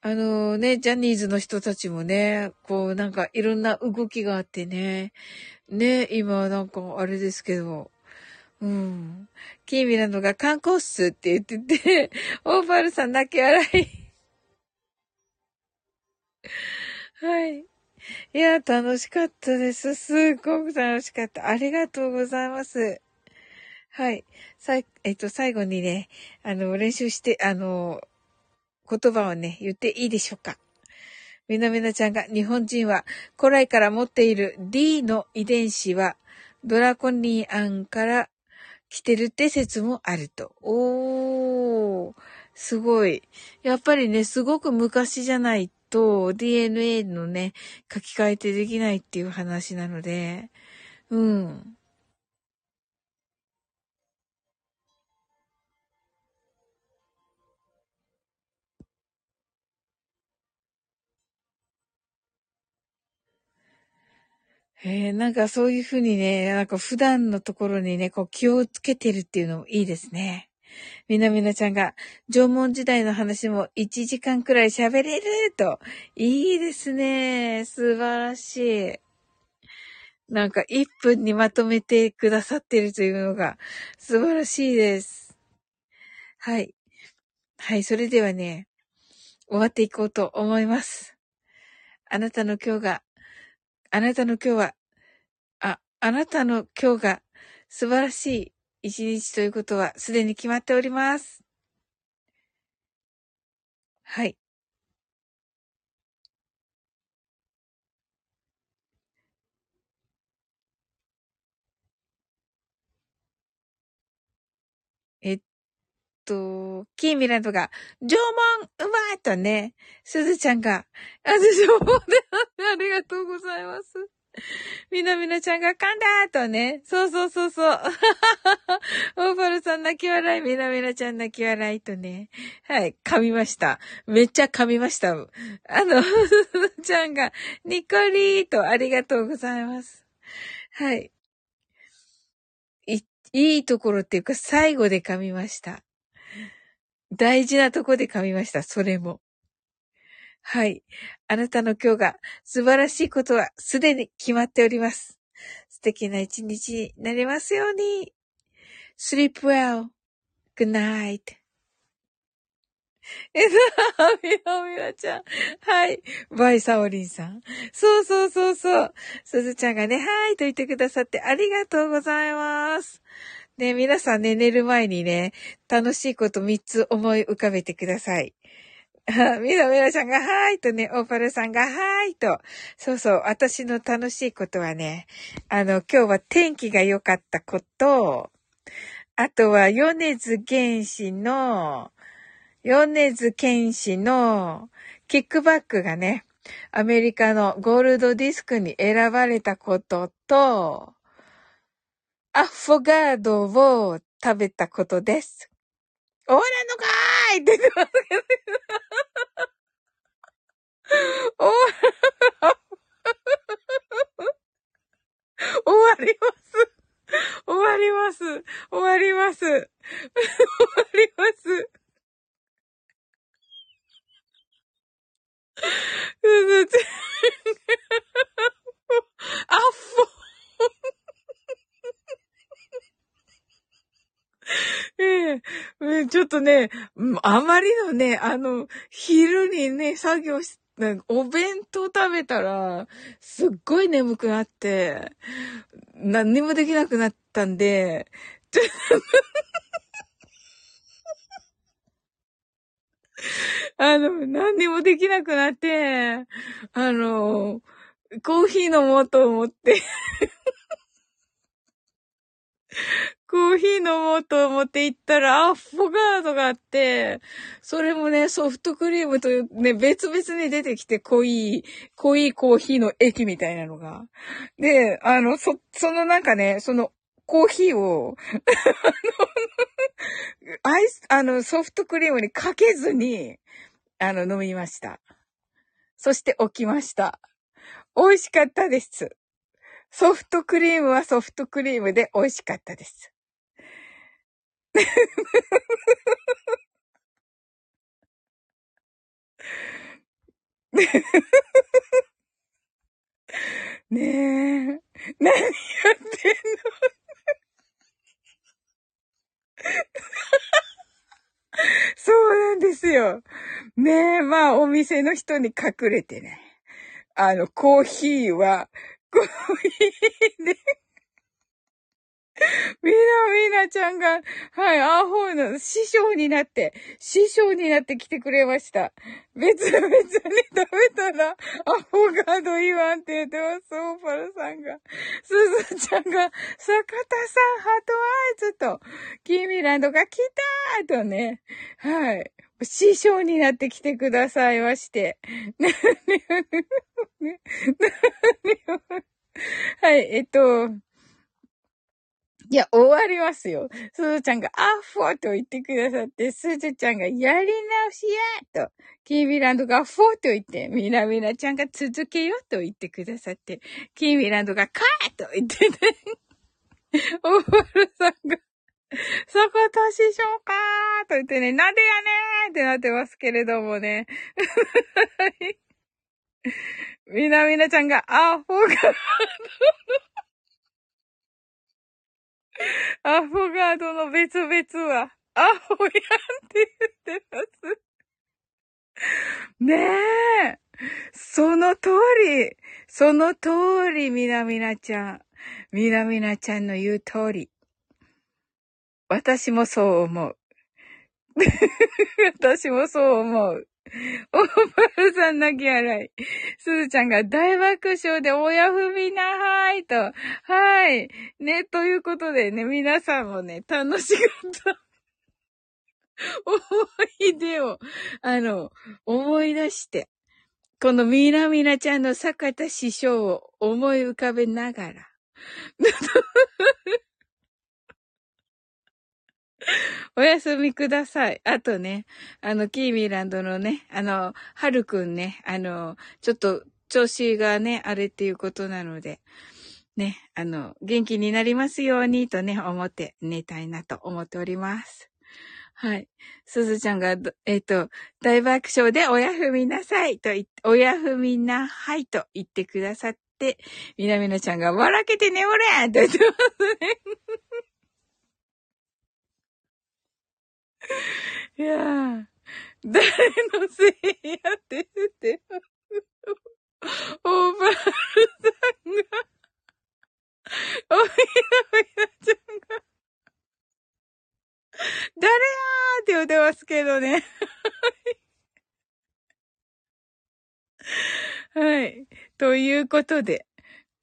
あのね、ジャニーズの人たちもね、こうなんかいろんな動きがあってね、ね、今なんかあれですけど、うん。キーミランドが観光っすって言ってて、<laughs> オーパルさん泣き笑い。はい。いや、楽しかったです。すっごく楽しかった。ありがとうございます。はい。さい、えっと、最後にね、あの、練習して、あの、言葉をね、言っていいでしょうか。みなみなちゃんが日本人は古来から持っている D の遺伝子はドラコニアンから来てるって説もあると。おー、すごい。やっぱりね、すごく昔じゃないと DNA のね、書き換えてできないっていう話なので、うん。えー、なんかそういうふうにね、なんか普段のところにね、こう気をつけてるっていうのもいいですね。みなみなちゃんが、縄文時代の話も1時間くらい喋れると。いいですね。素晴らしい。なんか1分にまとめてくださってるというのが素晴らしいです。はい。はい、それではね、終わっていこうと思います。あなたの今日があなたの今日は、あ、あなたの今日が素晴らしい一日ということはすでに決まっております。はい。と、キーミランドが、縄文うまいとね、すずちゃんが、あ、縄文でありがとうございます。みなみなちゃんが噛んだとね。そうそうそうそう。オーバルさん泣き笑い、みなみなちゃん泣き笑いとね。はい、噛みました。めっちゃ噛みました。あの、すずちゃんが、ニコリーとありがとうございます。は。い、いいところっていうか最後で噛みました。大事なとこで噛みました、それも。はい。あなたの今日が素晴らしいことはすでに決まっております。素敵な一日になりますように。sleep well.good night. <laughs> えな、みなみなちゃん。はい。バイサオリンさん。そうそうそうそう。すずちゃんがね、はいと言ってくださってありがとうございます。ね、皆さんね、寝る前にね、楽しいこと3つ思い浮かべてください。<laughs> みなみなちゃんが、はーいとね、オーパルさんが、はーいと。そうそう、私の楽しいことはね、あの、今日は天気が良かったこと、あとは、米津玄師の、米津玄師のキックバックがね、アメリカのゴールドディスクに選ばれたことと、アフォガードを食べたことです。終わらんのかーいって言ってますけど。終わ、終わります。終わります。終わります。終わります。あっフ <laughs> ええ。ちょっとね、あまりのね、あの、昼にね、作業し、お弁当食べたら、すっごい眠くなって、何にもできなくなったんで、ちょっとあの、何にもできなくなって、あの、コーヒー飲もうと思って。<laughs> コーヒー飲もうと思って行ったら、アフォガードがあって、それもね、ソフトクリームとね、別々に出てきて濃い、濃いコーヒーの液みたいなのが。で、あの、そ、そのなんかね、その、コーヒーを、<laughs> あの、アイス、あの、ソフトクリームにかけずに、あの、飲みました。そして起きました。美味しかったです。ソフトクリームはソフトクリームで美味しかったです。ねえ。何やってんの？<laughs> そうなんですよ。ねえ、まあ、お店の人に隠れてね。あの、コーヒーは、コーヒーでみなみなちゃんが、はい、アホの師匠になって、師匠になって来てくれました。別々に食べたら、アホガード言わんって言ってます、オーパルさんが。すずちゃんが、坂田さん、ハートアイズと、キーミランドが来たーとね、はい。師匠になってきてくださいまして。はい、えっと、いや、終わりますよ。すずちゃんが、アッフォーと言ってくださって、すずちゃんが、やり直しやと、キーミランドが、フォーと言って、みなみなちゃんが続けよと言ってくださって、キーミランドが、カーと言ってね、オーバルさんが、そこ年しょうかーと言ってね、なんでやねーってなってますけれどもね。みなみなちゃんが、アッフォガ <laughs> アフォガードの別々は、アホやんって言ってます。ねえ。その通り。その通り、みなみなちゃん。みなみなちゃんの言う通り。私もそう思う。<laughs> 私もそう思う。オーパルさん泣き笑い。すずちゃんが大爆笑で親踏みなはーいと。はい。ね、ということでね、皆さんもね、楽しかった <laughs> 思い出を、あの、思い出して、このみなみなちゃんの坂田師匠を思い浮かべながら、<laughs> <laughs> おやすみください。あとね、あの、キーミーランドのね、あの、はるくんね、あの、ちょっと調子がね、あれっていうことなので、ね、あの、元気になりますようにとね、思って寝たいなと思っております。はい。すずちゃんが、えっ、ー、と、大爆笑でおやふみなさいと言って、おやふみなはいと言ってくださって、みなみなちゃんが笑けて眠れと言ってますね。いやー、誰のせいやって言って、おばあさんが、おいらおいらちゃんが、誰やーって言ってますけどね。はい。ということで、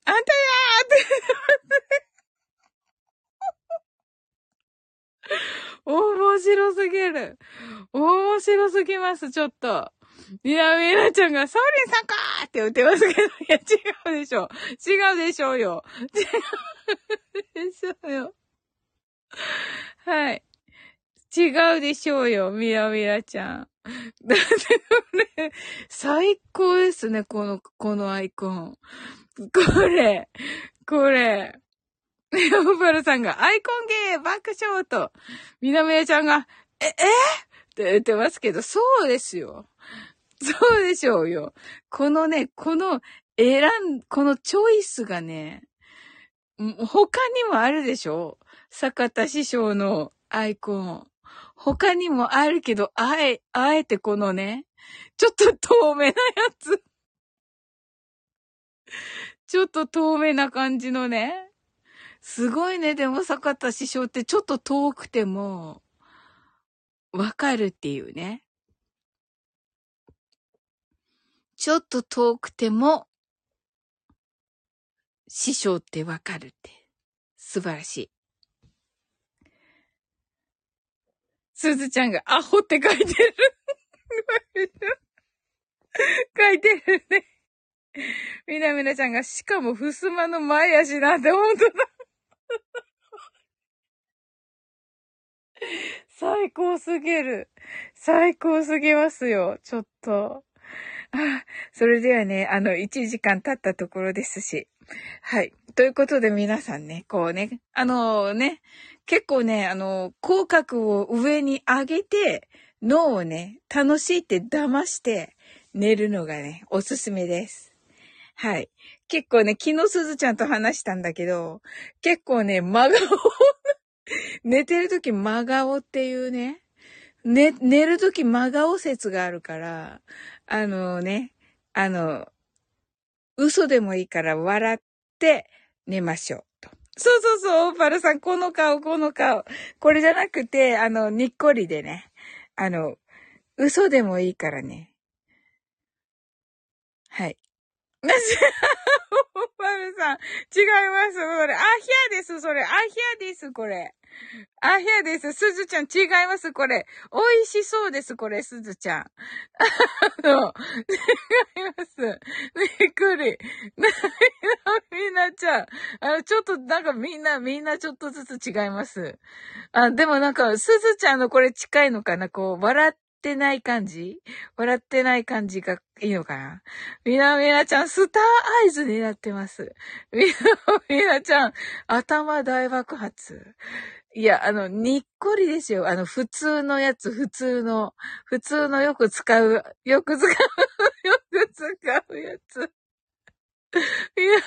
あんたやーって言ってますね。<laughs> 面白すぎる。面白すぎます、ちょっと。いや、みなちゃんが、サウリンさんかーって言ってますけど、いや、違うでしょ。違うでしょうよ。違うでしょうよ。はい。違うでしょうよ、みやみやちゃん。だってこれ、最高ですね、この、このアイコン。これ、これ。オバルさんが、アイコンゲー、爆笑と、みなみやちゃんが、え、えって言ってますけど、そうですよ。そうでしょうよ。このね、この選ん、このチョイスがね、他にもあるでしょ坂田師匠のアイコン。他にもあるけど、あえ、あえてこのね、ちょっと透明なやつ。ちょっと透明な感じのね。すごいね。でも坂田師匠ってちょっと遠くても、わかるっていうね。ちょっと遠くても、師匠ってわかるって。素晴らしい。すずちゃんがアホって書いてる。<laughs> 書いてるね。みなみなちゃんが、しかも、ふすまの前足なんて、ほんとだ。<laughs> 最高すぎる。最高すぎますよ。ちょっと。あ、それではね、あの、1時間経ったところですし。はい。ということで皆さんね、こうね、あのね、結構ね、あの、口角を上に上げて、脳をね、楽しいって騙して寝るのがね、おすすめです。はい。結構ね、昨日すずちゃんと話したんだけど、結構ね、真顔 <laughs> 寝てるとき真顔っていうね、寝、寝るとき真顔説があるから、あのね、あの、嘘でもいいから笑って寝ましょう。と。そうそうそう、オーパルさん、この顔、この顔。これじゃなくて、あの、にっこりでね。あの、嘘でもいいからね。はい。オーパルさん、違います。それ、アヒアです、それ。アヒアです、これ。あ、ひやです。すずちゃん、違います、これ。美味しそうです、これ、すずちゃん。あの、違います。びっくり。なみんなちゃん。あの、ちょっと、なんかみんな、みんなちょっとずつ違います。あ、でもなんか、すずちゃんのこれ近いのかな？こう、笑っってない感じ？笑ってない感じがいいのかな？みなみなちゃん、スターアイズになってます。みなみなちゃん、頭大爆発。いや、あの、にっこりですよ。あの、普通のやつ、普通の、普通のよく使う、よく使う、よく使うやつ。いや、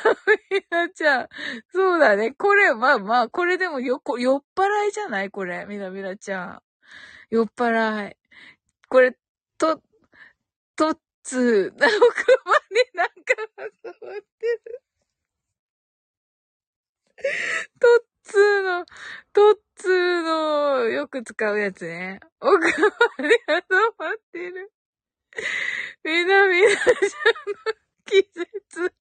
みなちゃん。そうだね。これ、まあまあ、これでもよ、酔っ払いじゃない？これ、みなみなちゃん。酔っ払い。これ、と、とっつ、奥までなんか挟まってる。とっつーの、とっつーの、よく使うやつね。奥まで挟まってる。みなみなじゃんの気絶、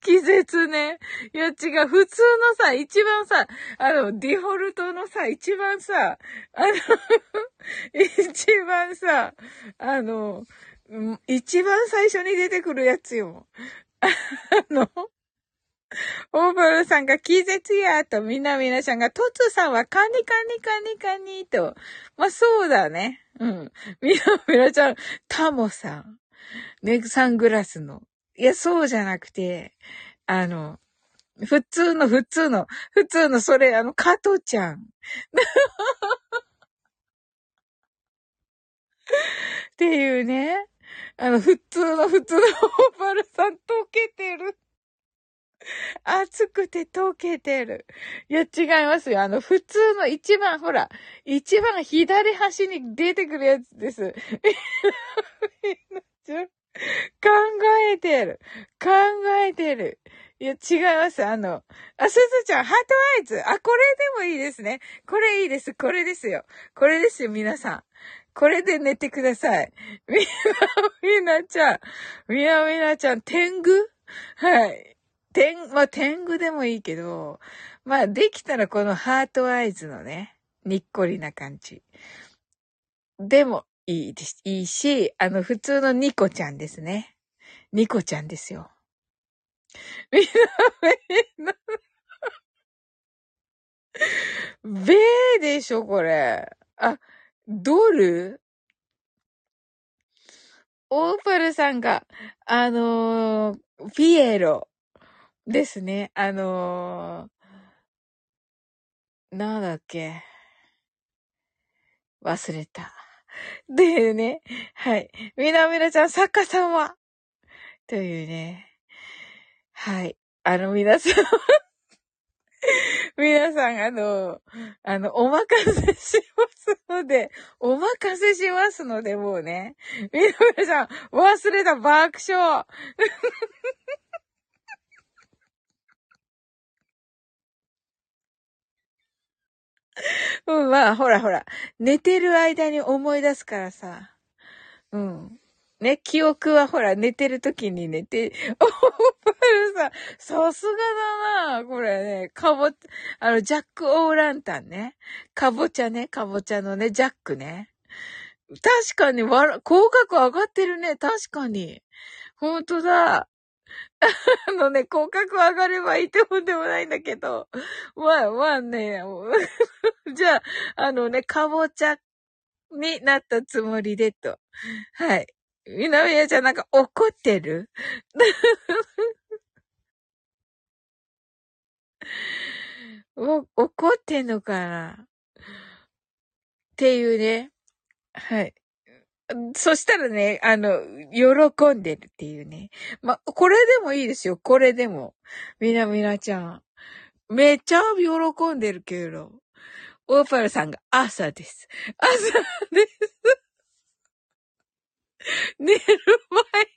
気絶ね。いや違う、普通のさ、一番さ、あの、ディフォルトのさ、一番さ、あの <laughs> 一番さ、あの、一番最初に出てくるやつよ。あの、オーブルさんが気絶やと、みなみなさんが、トツさんはカニカニカニカニと。まあ、そうだね。うん。みなみなちゃん、タモさん。ね、サングラスの。いや、そうじゃなくて、あの、普通の、普通の、普通の、それ、あの、加藤ちゃん。っていうね。あの、普通の、普通のオーバルさん溶けてる。熱くて溶けてる。いや、違いますよ。あの、普通の一番、ほら、一番左端に出てくるやつです。<laughs> <laughs> 考えてる。考えてる。いや、違います。あの、あ、すずちゃん、ハートアイズ。あ、これでもいいですね。これいいです。これですよ。これですよ、皆さん。これで寝てください。みな、みなちゃん。みなみなちゃん、天狗？はい。天、まあ、天狗でもいいけど、まあ、できたらこのハートアイズのね、にっこりな感じ。でも、いいです。いいし、あの、普通のニコちゃんですね。ニコちゃんですよ。みんな、みんな、ベーでしょ、これ。あ、ドル？オーパルさんが、あのー、ピエロですね。あのー、なんだっけ。忘れた。<laughs> でね、はい。みなみなちゃん、作家様というね。はい。あの、皆さん <laughs> 皆さん、あの、あの、お任せしますので、お任せしますので、もうね。皆さん、忘れた爆笑。うん、まあ、ほらほら。寝てる間に思い出すからさ。うん。ね、記憶はほら、寝てる時に寝て、おーパルさ、さすがだなこれね、かぼ、あの、ジャック・オーランタンね。かぼちゃね、かぼちゃのね、ジャックね。確かに、わら、口角上がってるね、確かに。ほんとだ。<laughs> あのね、口角上がればいいってもんでもないんだけど。まあ、まあね、<laughs> じゃあ、あのね、かぼちゃになったつもりでと。はい。みなみやちゃんなんか怒ってる？<laughs> お、怒ってんのかな？っていうね。はい。そしたらね、あの、喜んでるっていうね。ま、これでもいいですよ。これでも。みなみなちゃん。めっちゃ喜んでるけど。オーパルさんが朝です。朝です。<laughs> 寝る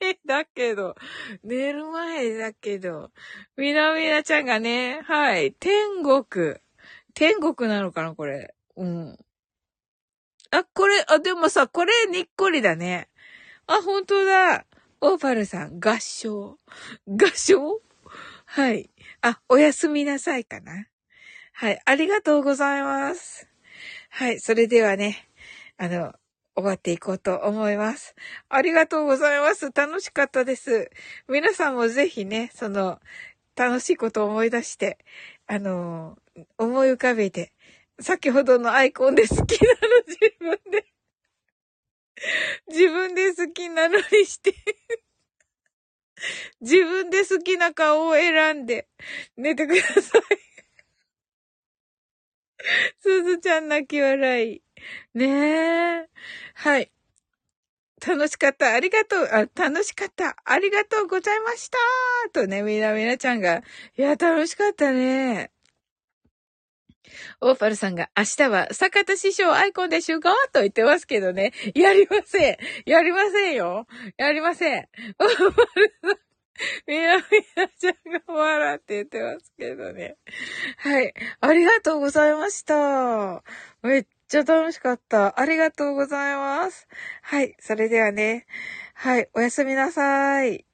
前だけど、寝る前だけど、みなみなちゃんがね、はい、天国。天国なのかな、これ。うん。あ、これ、あ、でもさ、これにっこりだね。あ、本当だ。オーパルさん、合唱。合唱？はい。あ、おやすみなさいかな。はい。ありがとうございます。はい。それではね、あの、終わっていこうと思います。ありがとうございます。楽しかったです。皆さんもぜひね、その、楽しいことを思い出して、あの、思い浮かべて、先ほどのアイコンで好きなの自分で自分で好きなのにして自分で好きな顔を選んで寝てくださいすずちゃん泣き笑い。ねえ。はい。楽しかった。ありがとう。あ、楽しかった。ありがとうございました。とね、みなみなちゃんが。いや、楽しかったね。オーパルさんが明日は坂田師匠アイコンで集合と言ってますけどね。やりません。やりませんよ。やりません。オーパルさん。みなみなちゃんが笑って言ってますけどね。はい。ありがとうございました。めっちゃ楽しかった。ありがとうございます。はい。それではね。はい。おやすみなさい。